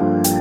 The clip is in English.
Bye.